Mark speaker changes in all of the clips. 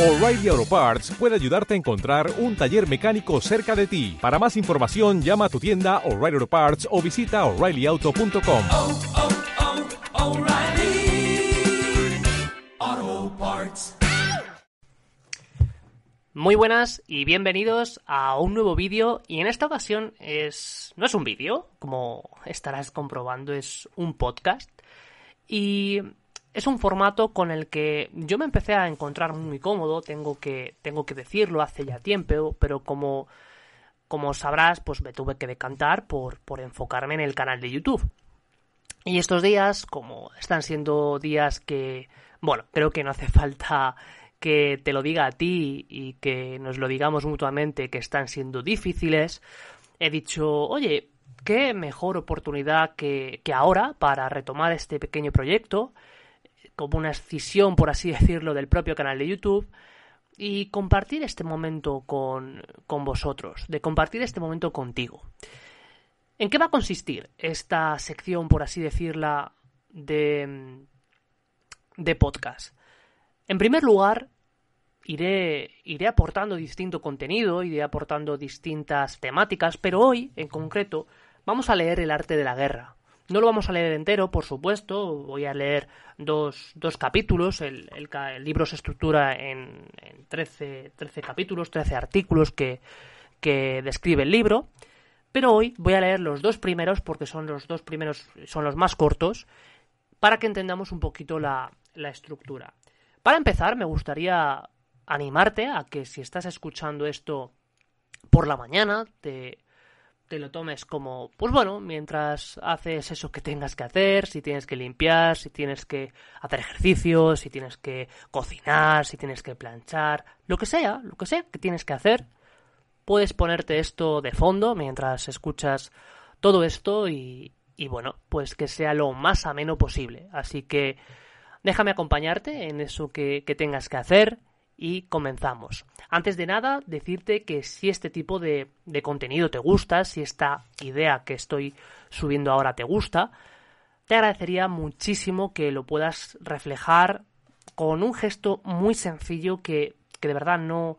Speaker 1: O'Reilly Auto Parts puede ayudarte a encontrar un taller mecánico cerca de ti. Para más información, llama a tu tienda O'Reilly Auto Parts o visita oreillyauto.com.
Speaker 2: oh, oh, O'Reilly Auto Parts.
Speaker 3: Muy buenas y bienvenidos a un nuevo vídeo y en esta ocasión es no es un vídeo, como estarás comprobando, es un podcast y es un formato con el que yo me empecé a encontrar muy cómodo, tengo que, tengo que decirlo hace ya tiempo, pero como, como sabrás, pues me tuve que decantar por, por enfocarme en el canal de YouTube. Y estos días, como están siendo días que, bueno, creo que no hace falta que te lo diga a ti y que nos lo digamos mutuamente que están siendo difíciles, he dicho, oye, qué mejor oportunidad que, que ahora para retomar este pequeño proyecto como una escisión, por así decirlo, del propio canal de YouTube y compartir este momento con, con vosotros, de compartir este momento contigo. ¿En qué va a consistir esta sección, por así decirla, de, de podcast? En primer lugar, iré, iré aportando distinto contenido, iré aportando distintas temáticas, pero hoy, en concreto, vamos a leer el arte de la guerra. No lo vamos a leer entero, por supuesto. Voy a leer dos, dos capítulos. El, libro se estructura en, en 13, 13, capítulos, 13 artículos que, que describe el libro. Pero hoy voy a leer los dos primeros porque son los dos primeros, son los más cortos, para que entendamos un poquito la, la estructura. Para empezar, me gustaría animarte a que si estás escuchando esto por la mañana, te, te lo tomes como, pues bueno, mientras haces eso que tengas que hacer, si tienes que limpiar, si tienes que hacer ejercicio, si tienes que cocinar, si tienes que planchar, lo que sea, lo que sea que tienes que hacer, puedes ponerte esto de fondo mientras escuchas todo esto y, y bueno, pues que sea lo más ameno posible. Así que déjame acompañarte en eso que, que tengas que hacer y comenzamos. Antes de nada, decirte que si este tipo de, de, contenido te gusta, si esta idea que estoy subiendo ahora te gusta, te agradecería muchísimo que lo puedas reflejar con un gesto muy sencillo que, que de verdad no,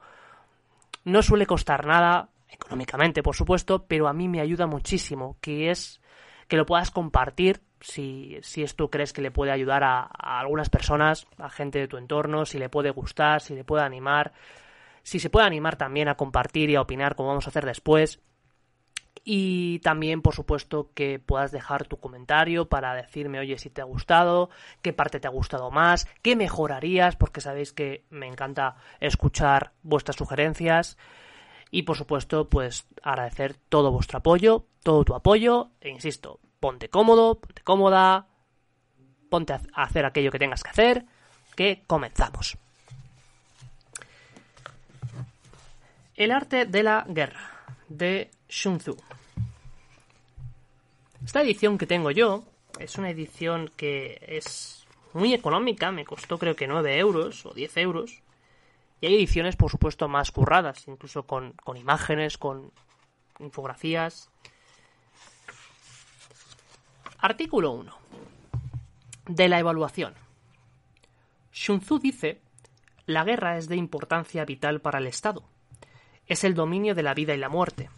Speaker 3: no suele costar nada, económicamente por supuesto, pero a mí me ayuda muchísimo, que es que lo puedas compartir si, si esto crees que le puede ayudar a, a, algunas personas, a gente de tu entorno, si le puede gustar, si le puede animar, si se puede animar también a compartir y a opinar como vamos a hacer después. Y también, por supuesto, que puedas dejar tu comentario para decirme, oye, si te ha gustado, qué parte te ha gustado más, qué mejorarías, porque sabéis que me encanta escuchar vuestras sugerencias. Y por supuesto, pues agradecer todo vuestro apoyo, todo tu apoyo, e insisto, ponte cómodo, ponte cómoda, ponte a hacer aquello que tengas que hacer, que comenzamos. El arte de la guerra, de Sun Tzu. Esta edición que tengo yo es una edición que es muy económica, me costó creo que 9 euros o 10 euros. Y hay ediciones, por supuesto, más curradas, incluso con, con imágenes, con infografías. Artículo 1. De la evaluación. Sun Tzu dice, la guerra es de importancia vital para el Estado. Es el dominio de la vida y la muerte,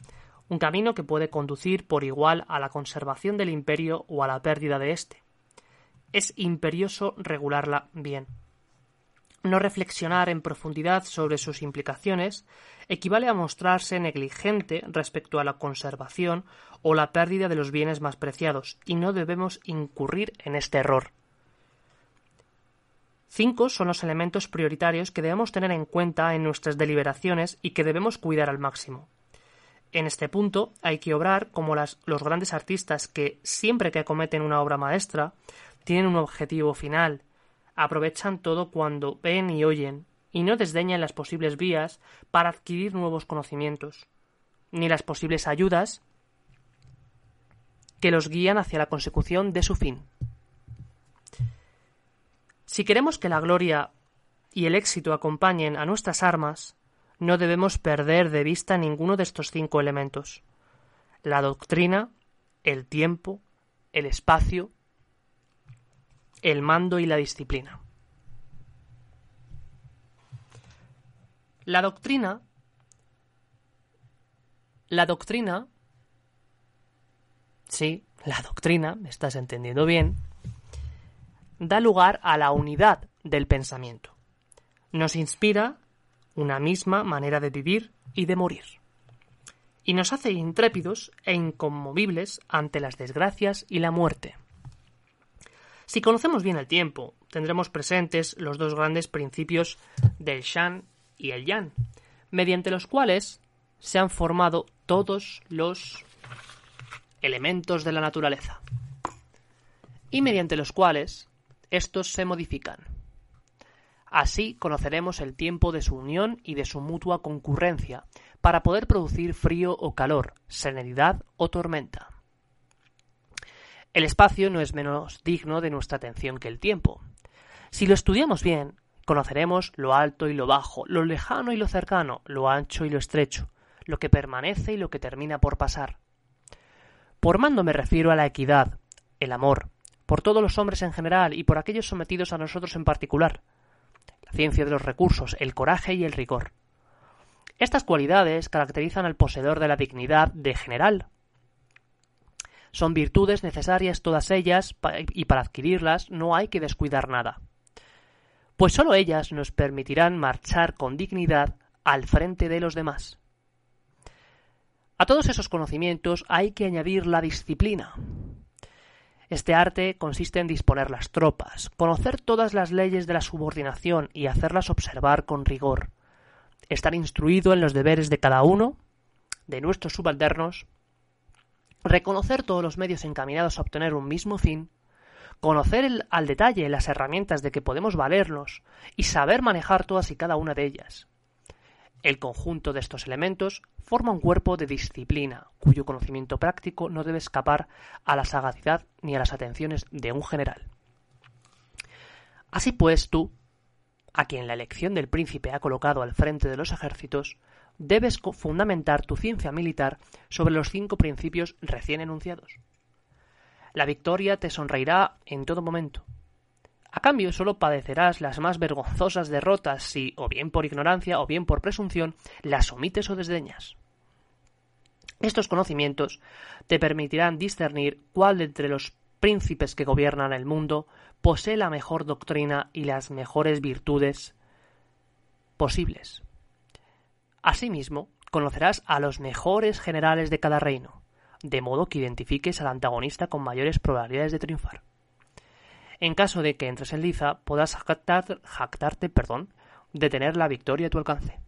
Speaker 3: un camino que puede conducir por igual a la conservación del imperio o a la pérdida de éste. Es imperioso regularla bien. No reflexionar en profundidad sobre sus implicaciones equivale a mostrarse negligente respecto a la conservación o la pérdida de los bienes más preciados, y no debemos incurrir en este error. Cinco son los elementos prioritarios que debemos tener en cuenta en nuestras deliberaciones y que debemos cuidar al máximo. En este punto hay que obrar como los grandes artistas que, siempre que acometen una obra maestra, tienen un objetivo final, aprovechan todo cuando ven y oyen, y no desdeñan las posibles vías para adquirir nuevos conocimientos, ni las posibles ayudas que los guían hacia la consecución de su fin. Si queremos que la gloria y el éxito acompañen a nuestras armas, no debemos perder de vista ninguno de estos cinco elementos la doctrina, el tiempo, el espacio, el mando y la disciplina. La doctrina. La doctrina. Sí, la doctrina, me estás entendiendo bien. Da lugar a la unidad del pensamiento. Nos inspira una misma manera de vivir y de morir. Y nos hace intrépidos e inconmovibles ante las desgracias y la muerte. Si conocemos bien el tiempo, tendremos presentes los dos grandes principios del Shan y el Yan, mediante los cuales se han formado todos los elementos de la naturaleza, y mediante los cuales estos se modifican. Así conoceremos el tiempo de su unión y de su mutua concurrencia, para poder producir frío o calor, serenidad o tormenta. El espacio no es menos digno de nuestra atención que el tiempo. Si lo estudiamos bien, conoceremos lo alto y lo bajo, lo lejano y lo cercano, lo ancho y lo estrecho, lo que permanece y lo que termina por pasar. Por mando me refiero a la equidad, el amor, por todos los hombres en general y por aquellos sometidos a nosotros en particular, la ciencia de los recursos, el coraje y el rigor. Estas cualidades caracterizan al poseedor de la dignidad de general, son virtudes necesarias todas ellas y para adquirirlas no hay que descuidar nada. Pues sólo ellas nos permitirán marchar con dignidad al frente de los demás. A todos esos conocimientos hay que añadir la disciplina. Este arte consiste en disponer las tropas, conocer todas las leyes de la subordinación y hacerlas observar con rigor, estar instruido en los deberes de cada uno, de nuestros subalternos, reconocer todos los medios encaminados a obtener un mismo fin, conocer al detalle las herramientas de que podemos valernos y saber manejar todas y cada una de ellas. El conjunto de estos elementos forma un cuerpo de disciplina, cuyo conocimiento práctico no debe escapar a la sagacidad ni a las atenciones de un general. Así pues, tú, a quien la elección del príncipe ha colocado al frente de los ejércitos, debes fundamentar tu ciencia militar sobre los cinco principios recién enunciados. La victoria te sonreirá en todo momento. A cambio, solo padecerás las más vergonzosas derrotas si, o bien por ignorancia o bien por presunción, las omites o desdeñas. Estos conocimientos te permitirán discernir cuál de entre los príncipes que gobiernan el mundo posee la mejor doctrina y las mejores virtudes posibles. Asimismo, conocerás a los mejores generales de cada reino, de modo que identifiques al antagonista con mayores probabilidades de triunfar. En caso de que entres en liza, podrás jactarte perdón, de tener la victoria a tu alcance.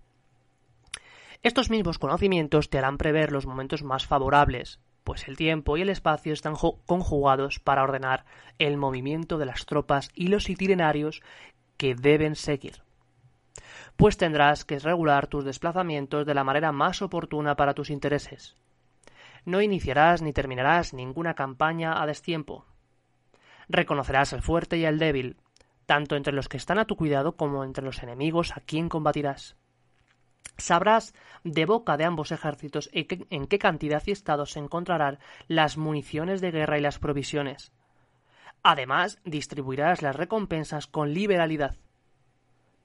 Speaker 3: Estos mismos conocimientos te harán prever los momentos más favorables, pues el tiempo y el espacio están conjugados para ordenar el movimiento de las tropas y los itinerarios que deben seguir pues tendrás que regular tus desplazamientos de la manera más oportuna para tus intereses. No iniciarás ni terminarás ninguna campaña a destiempo. Reconocerás el fuerte y el débil, tanto entre los que están a tu cuidado como entre los enemigos a quien combatirás. Sabrás de boca de ambos ejércitos en qué cantidad y estado se encontrarán las municiones de guerra y las provisiones. Además, distribuirás las recompensas con liberalidad,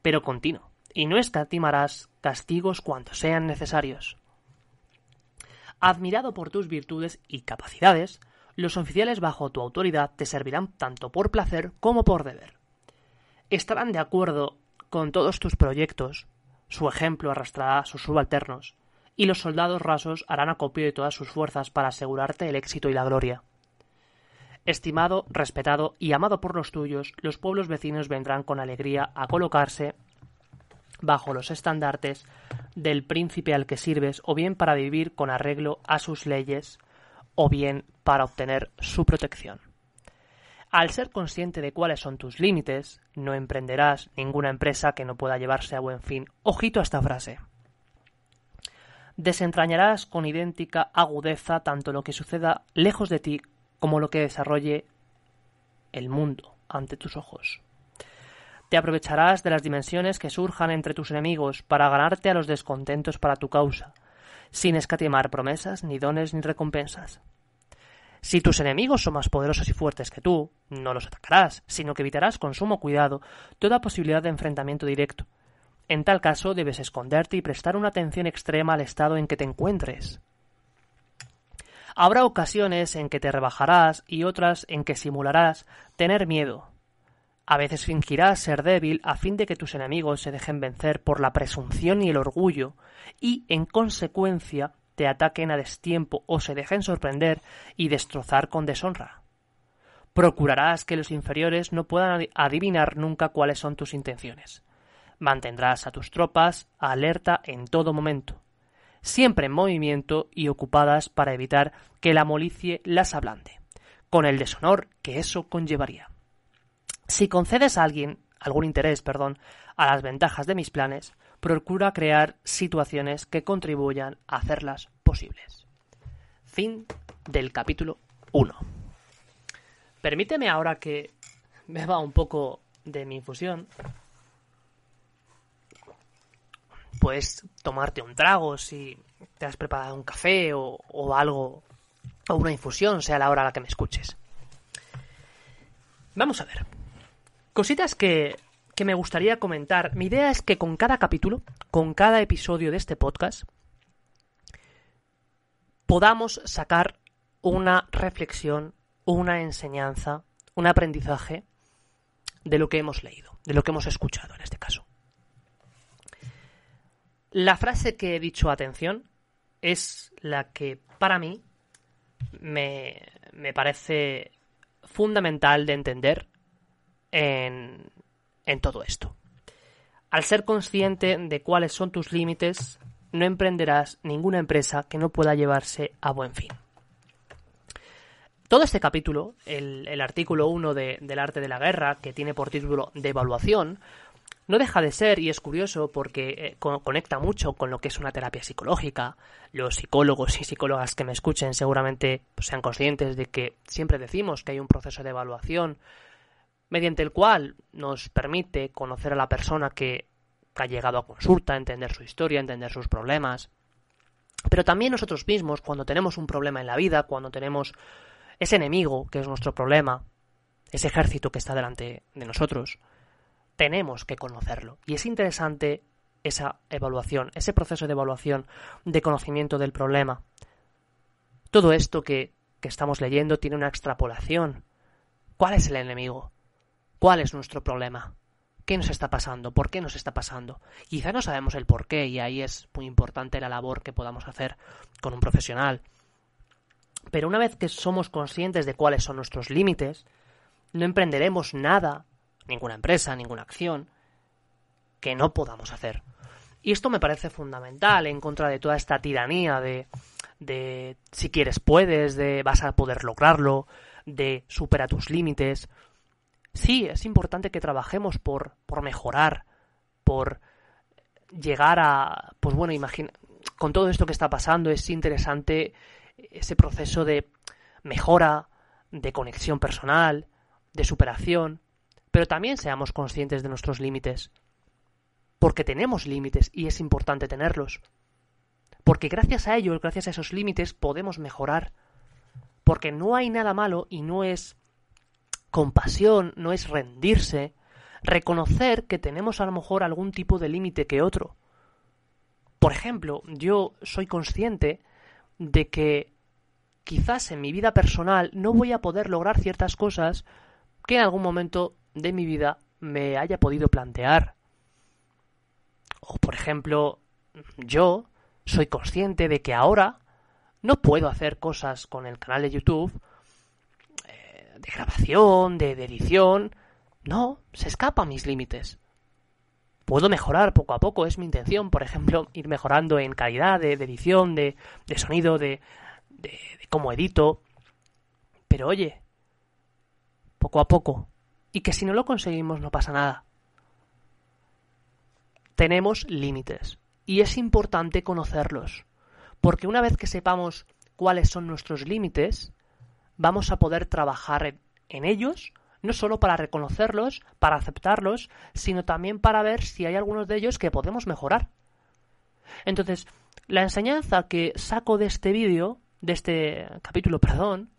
Speaker 3: pero continuo y no escatimarás castigos cuanto sean necesarios. Admirado por tus virtudes y capacidades, los oficiales bajo tu autoridad te servirán tanto por placer como por deber. Estarán de acuerdo con todos tus proyectos, su ejemplo arrastrará a sus subalternos, y los soldados rasos harán acopio de todas sus fuerzas para asegurarte el éxito y la gloria. Estimado, respetado y amado por los tuyos, los pueblos vecinos vendrán con alegría a colocarse bajo los estandartes del príncipe al que sirves, o bien para vivir con arreglo a sus leyes, o bien para obtener su protección. Al ser consciente de cuáles son tus límites, no emprenderás ninguna empresa que no pueda llevarse a buen fin. Ojito a esta frase. Desentrañarás con idéntica agudeza tanto lo que suceda lejos de ti como lo que desarrolle el mundo ante tus ojos. Te aprovecharás de las dimensiones que surjan entre tus enemigos para ganarte a los descontentos para tu causa, sin escatimar promesas, ni dones, ni recompensas. Si tus enemigos son más poderosos y fuertes que tú, no los atacarás, sino que evitarás con sumo cuidado toda posibilidad de enfrentamiento directo. En tal caso debes esconderte y prestar una atención extrema al estado en que te encuentres. Habrá ocasiones en que te rebajarás y otras en que simularás tener miedo. A veces fingirás ser débil a fin de que tus enemigos se dejen vencer por la presunción y el orgullo y, en consecuencia, te ataquen a destiempo o se dejen sorprender y destrozar con deshonra. Procurarás que los inferiores no puedan adivinar nunca cuáles son tus intenciones. Mantendrás a tus tropas alerta en todo momento siempre en movimiento y ocupadas para evitar que la molicie las ablande, con el deshonor que eso conllevaría. Si concedes a alguien algún interés, perdón, a las ventajas de mis planes, procura crear situaciones que contribuyan a hacerlas posibles. Fin del capítulo 1. Permíteme ahora que beba un poco de mi infusión puedes tomarte un trago si te has preparado un café o, algo, o una infusión, sea la hora a la que me escuches. Vamos a ver. Cositas que, que me gustaría comentar. Mi idea es que con cada capítulo, con cada episodio de este podcast, podamos sacar una reflexión, una enseñanza, un aprendizaje de lo que hemos leído, de lo que hemos escuchado en este caso. La frase que he dicho atención es la que para mí me, me parece fundamental de entender en, en todo esto. Al ser consciente de cuáles son tus límites, no emprenderás ninguna empresa que no pueda llevarse a buen fin. Todo este capítulo, el, artículo 1 de, del arte de la guerra, que tiene por título de evaluación, no deja de ser, y es curioso porque eh, conecta mucho con lo que es una terapia psicológica. Los psicólogos y psicólogas que me escuchen seguramente pues, sean conscientes de que siempre decimos que hay un proceso de evaluación mediante el cual nos permite conocer a la persona que ha llegado a consulta, entender su historia, entender sus problemas. Pero también nosotros mismos, cuando tenemos un problema en la vida, cuando tenemos ese enemigo que es nuestro problema, ese ejército que está delante de nosotros, tenemos que conocerlo. Y es interesante esa evaluación, ese proceso de evaluación de conocimiento del problema. Todo esto que, que estamos leyendo tiene una extrapolación. ¿Cuál es el enemigo? ¿Cuál es nuestro problema? ¿Qué nos está pasando? ¿Por qué nos está pasando? Quizá no sabemos el por qué y ahí es muy importante la labor que podamos hacer con un profesional. Pero una vez que somos conscientes de cuáles son nuestros límites, no emprenderemos nada ninguna empresa, ninguna acción que no podamos hacer. Y esto me parece fundamental en contra de toda esta tiranía de, de si quieres puedes, de vas a poder lograrlo, de supera tus límites. Sí, es importante que trabajemos por, por mejorar, por llegar a, pues bueno, imagina, con todo esto que está pasando es interesante ese proceso de mejora, de conexión personal, de superación, pero también seamos conscientes de nuestros límites. Porque tenemos límites y es importante tenerlos. Porque gracias a ellos, gracias a esos límites, podemos mejorar. Porque no hay nada malo y no es compasión, no es rendirse, reconocer que tenemos a lo mejor algún tipo de límite que otro. Por ejemplo, yo soy consciente de que quizás en mi vida personal no voy a poder lograr ciertas cosas que en algún momento de mi vida me haya podido plantear. O, por ejemplo, yo soy consciente de que ahora no puedo hacer cosas con el canal de YouTube de grabación, de, edición. No, se escapa a mis límites. Puedo mejorar poco a poco, es mi intención, por ejemplo, ir mejorando en calidad de, edición, de, de sonido, de, de cómo edito. Pero oye, poco a poco, y que si no lo conseguimos no pasa nada. Tenemos límites y es importante conocerlos, porque una vez que sepamos cuáles son nuestros límites, vamos a poder trabajar en, ellos, no solo para reconocerlos, para aceptarlos, sino también para ver si hay algunos de ellos que podemos mejorar. Entonces, la enseñanza que saco de este vídeo, de este capítulo, perdón,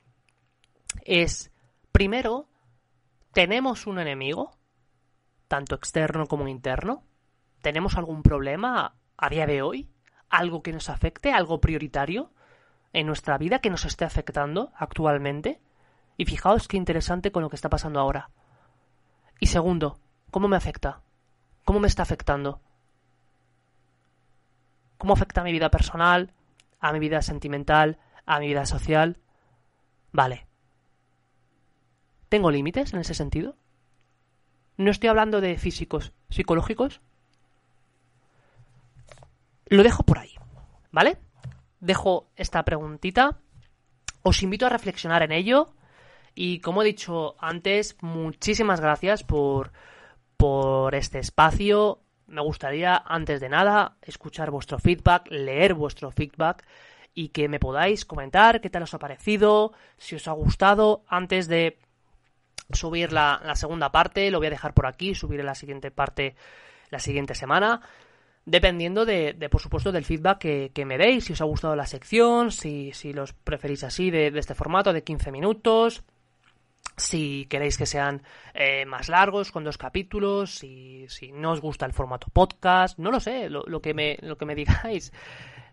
Speaker 3: es primero tenemos un enemigo, tanto externo como interno, ¿Tenemos algún problema a día de hoy? ¿Algo que nos afecte? ¿Algo prioritario en nuestra vida que nos esté afectando actualmente? Y fijaos qué interesante con lo que está pasando ahora. Y segundo, ¿cómo me afecta? ¿Cómo me está afectando? ¿Cómo afecta a mi vida personal, a mi vida sentimental, a mi vida social? Vale. ¿Tengo límites en ese sentido? No estoy hablando de físicos, psicológicos. Lo dejo por ahí, ¿vale? Dejo esta preguntita. Os invito a reflexionar en ello. Y como he dicho antes, muchísimas gracias por, por este espacio. Me gustaría, antes de nada, escuchar vuestro feedback, leer vuestro feedback y que me podáis comentar qué tal os ha parecido, si os ha gustado, antes de subir la, la segunda parte, lo voy a dejar por aquí, subiré la siguiente parte la siguiente semana dependiendo de, de, por supuesto, del feedback que, que, me deis, si os ha gustado la sección, si, si los preferís así, de, este formato de 15 minutos, si queréis que sean eh, más largos, con dos capítulos, si, si, no os gusta el formato podcast, no lo sé, lo, que, me, lo que me digáis.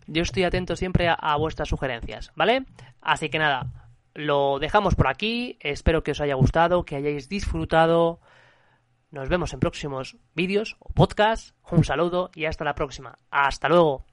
Speaker 3: Yo estoy atento siempre a vuestras sugerencias, ¿vale? Así que nada, lo dejamos por aquí, espero que os haya gustado, que hayáis disfrutado. Nos vemos en próximos vídeos o podcasts. Un saludo y hasta la próxima. Hasta luego.